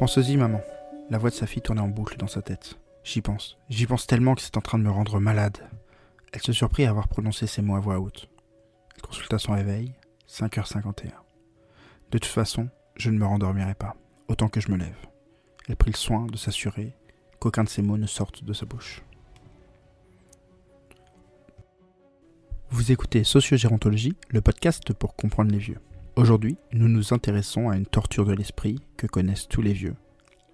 Penseuse-y, maman. La voix de sa fille tournait en boucle dans sa tête. J'y pense. J'y pense tellement que c'est en train de me rendre malade. Elle se surprit à avoir prononcé ces mots à voix haute. Elle consulta son réveil. 5h51. De toute façon, je ne me rendormirai pas, autant que je me lève. Elle prit le soin de s'assurer qu'aucun de ces mots ne sorte de sa bouche. Vous écoutez Sociogérontologie, le podcast pour comprendre les vieux. Aujourd'hui, nous nous intéressons à une torture de l'esprit que connaissent tous les vieux,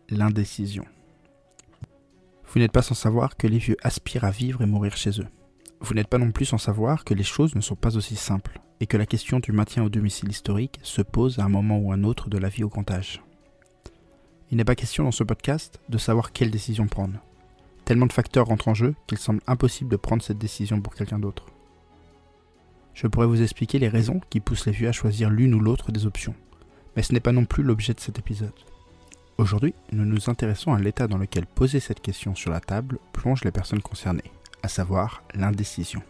l'indécision. Vous n'êtes pas sans savoir que les vieux aspirent à vivre et mourir chez eux. Vous n'êtes pas non plus sans savoir que les choses ne sont pas aussi simples, et que la question du maintien au domicile historique se pose à un moment ou un autre de la vie au grand âge. Il n'est pas question dans ce podcast de savoir quelle décision prendre. Tellement de facteurs rentrent en jeu qu'il semble impossible de prendre cette décision pour quelqu'un d'autre. Je pourrais vous expliquer les raisons qui poussent les vieux à choisir l'une ou l'autre des options, mais ce n'est pas non plus l'objet de cet épisode. Aujourd'hui, nous nous intéressons à l'état dans lequel poser cette question sur la table plonge les personnes concernées, à savoir l'indécision.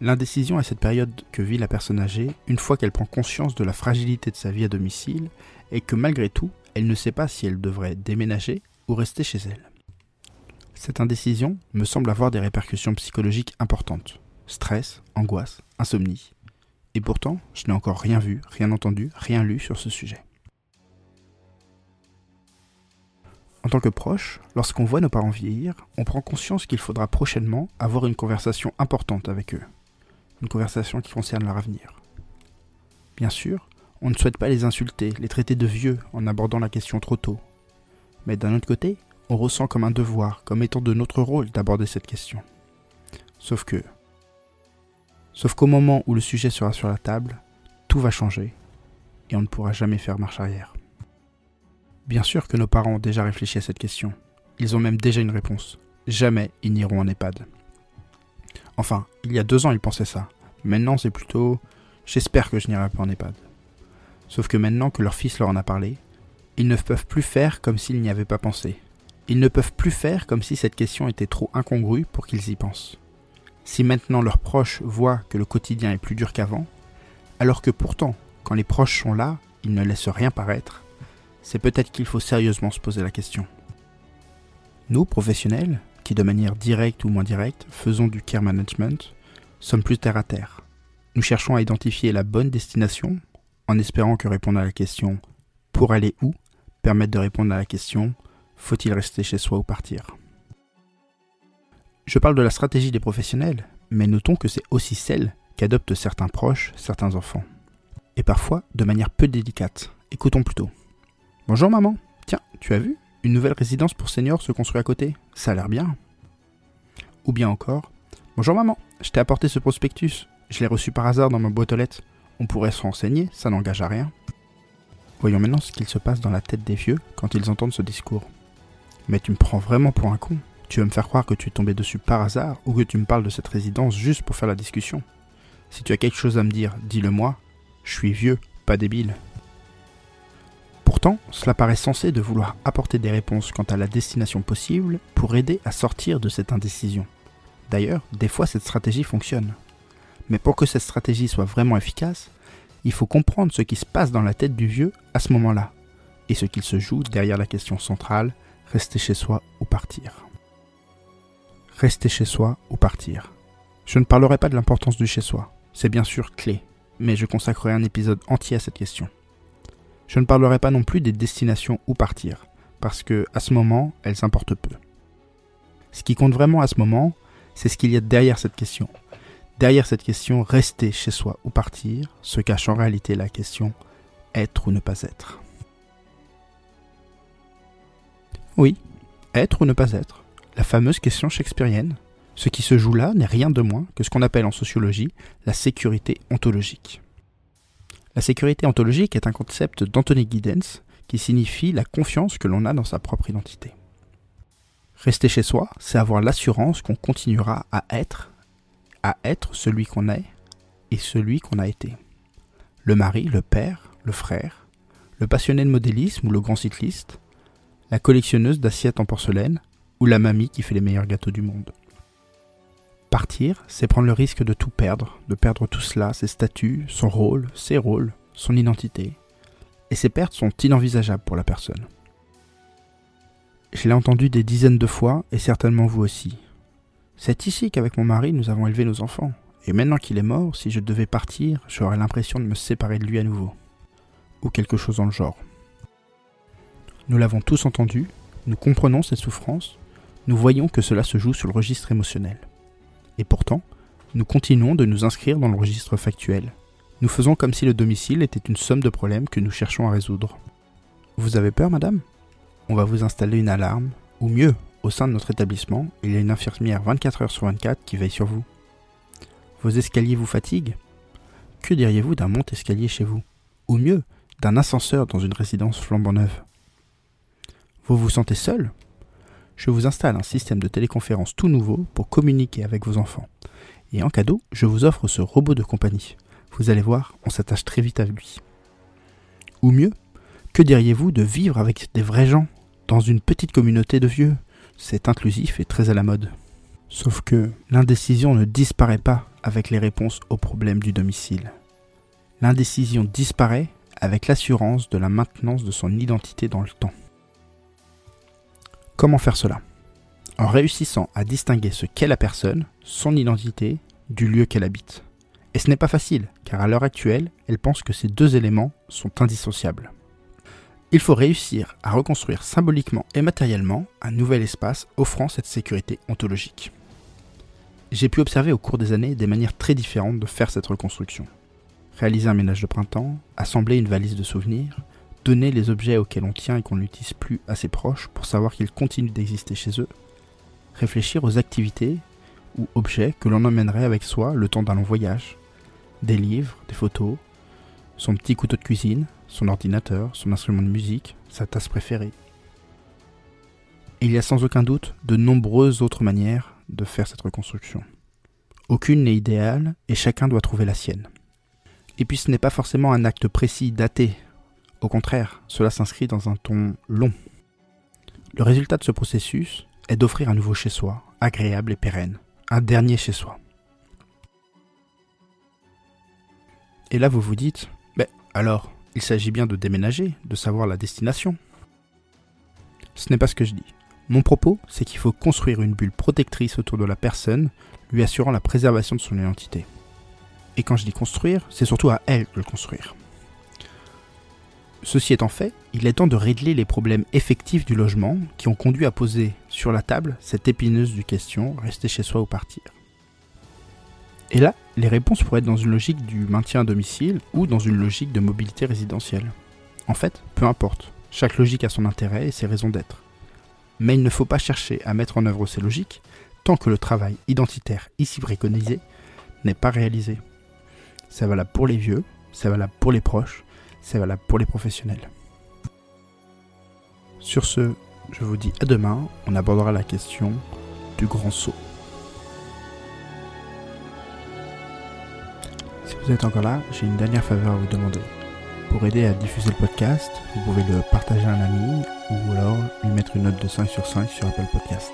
L'indécision est cette période que vit la personne âgée une fois qu'elle prend conscience de la fragilité de sa vie à domicile et que malgré tout, elle ne sait pas si elle devrait déménager ou rester chez elle. Cette indécision me semble avoir des répercussions psychologiques importantes. Stress, angoisse, insomnie. Et pourtant, je n'ai encore rien vu, rien entendu, rien lu sur ce sujet. En tant que proche, lorsqu'on voit nos parents vieillir, on prend conscience qu'il faudra prochainement avoir une conversation importante avec eux. Une conversation qui concerne leur avenir. Bien sûr, on ne souhaite pas les insulter, les traiter de vieux en abordant la question trop tôt. Mais d'un autre côté, on ressent comme un devoir, comme étant de notre rôle d'aborder cette question. Sauf que... Sauf qu'au moment où le sujet sera sur la table, tout va changer et on ne pourra jamais faire marche arrière. Bien sûr que nos parents ont déjà réfléchi à cette question. Ils ont même déjà une réponse. Jamais ils n'iront en EHPAD. Enfin, il y a deux ans ils pensaient ça. Maintenant c'est plutôt j'espère que je n'irai pas en EHPAD. Sauf que maintenant que leur fils leur en a parlé, ils ne peuvent plus faire comme s'ils n'y avaient pas pensé. Ils ne peuvent plus faire comme si cette question était trop incongrue pour qu'ils y pensent. Si maintenant leurs proches voient que le quotidien est plus dur qu'avant, alors que pourtant, quand les proches sont là, ils ne laissent rien paraître, c'est peut-être qu'il faut sérieusement se poser la question. Nous, professionnels, qui de manière directe ou moins directe faisons du care management, sommes plus terre à terre. Nous cherchons à identifier la bonne destination en espérant que répondre à la question pour aller où permette de répondre à la question faut-il rester chez soi ou partir? Je parle de la stratégie des professionnels, mais notons que c'est aussi celle qu'adoptent certains proches, certains enfants. Et parfois de manière peu délicate. Écoutons plutôt. Bonjour maman, tiens, tu as vu? Une nouvelle résidence pour seniors se construit à côté. Ça a l'air bien. Ou bien encore, Bonjour maman, je t'ai apporté ce prospectus. Je l'ai reçu par hasard dans ma boîte aux lettres. On pourrait se renseigner, ça n'engage à rien. Voyons maintenant ce qu'il se passe dans la tête des vieux quand ils entendent ce discours. Mais tu me prends vraiment pour un con. Tu veux me faire croire que tu es tombé dessus par hasard ou que tu me parles de cette résidence juste pour faire la discussion. Si tu as quelque chose à me dire, dis-le moi. Je suis vieux, pas débile. Pourtant, cela paraît sensé de vouloir apporter des réponses quant à la destination possible pour aider à sortir de cette indécision. D'ailleurs, des fois cette stratégie fonctionne. Mais pour que cette stratégie soit vraiment efficace, il faut comprendre ce qui se passe dans la tête du vieux à ce moment-là, et ce qu'il se joue derrière la question centrale, rester chez soi ou partir. Rester chez soi ou partir. Je ne parlerai pas de l'importance du chez soi, c'est bien sûr clé, mais je consacrerai un épisode entier à cette question. Je ne parlerai pas non plus des destinations où partir, parce que à ce moment, elles importent peu. Ce qui compte vraiment à ce moment, c'est ce qu'il y a derrière cette question, Derrière cette question, rester chez soi ou partir, se cache en réalité la question être ou ne pas être. Oui, être ou ne pas être, la fameuse question shakespearienne. Ce qui se joue là n'est rien de moins que ce qu'on appelle en sociologie la sécurité ontologique. La sécurité ontologique est un concept d'Anthony Giddens qui signifie la confiance que l'on a dans sa propre identité. Rester chez soi, c'est avoir l'assurance qu'on continuera à être à être celui qu'on est et celui qu'on a été. Le mari, le père, le frère, le passionné de modélisme ou le grand cycliste, la collectionneuse d'assiettes en porcelaine ou la mamie qui fait les meilleurs gâteaux du monde. Partir, c'est prendre le risque de tout perdre, de perdre tout cela, ses statuts, son rôle, ses rôles, son identité. Et ces pertes sont inenvisageables pour la personne. Je l'ai entendu des dizaines de fois, et certainement vous aussi. C'est ici qu'avec mon mari nous avons élevé nos enfants, et maintenant qu'il est mort, si je devais partir, j'aurais l'impression de me séparer de lui à nouveau. Ou quelque chose dans le genre. Nous l'avons tous entendu, nous comprenons cette souffrance, nous voyons que cela se joue sur le registre émotionnel. Et pourtant, nous continuons de nous inscrire dans le registre factuel. Nous faisons comme si le domicile était une somme de problèmes que nous cherchons à résoudre. Vous avez peur, madame? On va vous installer une alarme, ou mieux, au sein de notre établissement, il y a une infirmière 24 heures sur 24 qui veille sur vous. Vos escaliers vous fatiguent? Que diriez-vous d'un monte-escalier chez vous? Ou mieux, d'un ascenseur dans une résidence flambant neuve? Vous vous sentez seul? Je vous installe un système de téléconférence tout nouveau pour communiquer avec vos enfants. Et en cadeau, je vous offre ce robot de compagnie. Vous allez voir, on s'attache très vite à lui. Ou mieux, que diriez-vous de vivre avec des vrais gens, dans une petite communauté de vieux? C'est inclusif et très à la mode. Sauf que l'indécision ne disparaît pas avec les réponses aux problèmes du domicile. L'indécision disparaît avec l'assurance de la maintenance de son identité dans le temps. Comment faire cela En réussissant à distinguer ce qu'est la personne, son identité, du lieu qu'elle habite. Et ce n'est pas facile, car à l'heure actuelle, elle pense que ces deux éléments sont indissociables. Il faut réussir à reconstruire symboliquement et matériellement un nouvel espace offrant cette sécurité ontologique. J'ai pu observer au cours des années des manières très différentes de faire cette reconstruction. Réaliser un ménage de printemps, assembler une valise de souvenirs, donner les objets auxquels on tient et qu'on n'utilise plus à ses proches pour savoir qu'ils continuent d'exister chez eux, réfléchir aux activités ou objets que l'on emmènerait avec soi le temps d'un long voyage, des livres, des photos, son petit couteau de cuisine, son ordinateur, son instrument de musique, sa tasse préférée. il y a sans aucun doute de nombreuses autres manières de faire cette reconstruction. Aucune n'est idéale et chacun doit trouver la sienne. Et puis ce n'est pas forcément un acte précis, daté. Au contraire, cela s'inscrit dans un ton long. Le résultat de ce processus est d'offrir un nouveau chez-soi, agréable et pérenne, un dernier chez-soi. Et là vous vous dites, mais alors, il s'agit bien de déménager, de savoir la destination. Ce n'est pas ce que je dis. Mon propos, c'est qu'il faut construire une bulle protectrice autour de la personne, lui assurant la préservation de son identité. Et quand je dis construire, c'est surtout à elle de le construire. Ceci étant fait, il est temps de régler les problèmes effectifs du logement qui ont conduit à poser sur la table cette épineuse du question rester chez soi ou partir. Et là, les réponses pourraient être dans une logique du maintien à domicile ou dans une logique de mobilité résidentielle. En fait, peu importe, chaque logique a son intérêt et ses raisons d'être. Mais il ne faut pas chercher à mettre en œuvre ces logiques tant que le travail identitaire ici préconisé n'est pas réalisé. C'est valable pour les vieux, c'est valable pour les proches, c'est valable pour les professionnels. Sur ce, je vous dis à demain, on abordera la question du grand saut. Si vous êtes encore là, j'ai une dernière faveur à vous demander. Pour aider à diffuser le podcast, vous pouvez le partager à un ami ou alors lui mettre une note de 5 sur 5 sur Apple Podcast.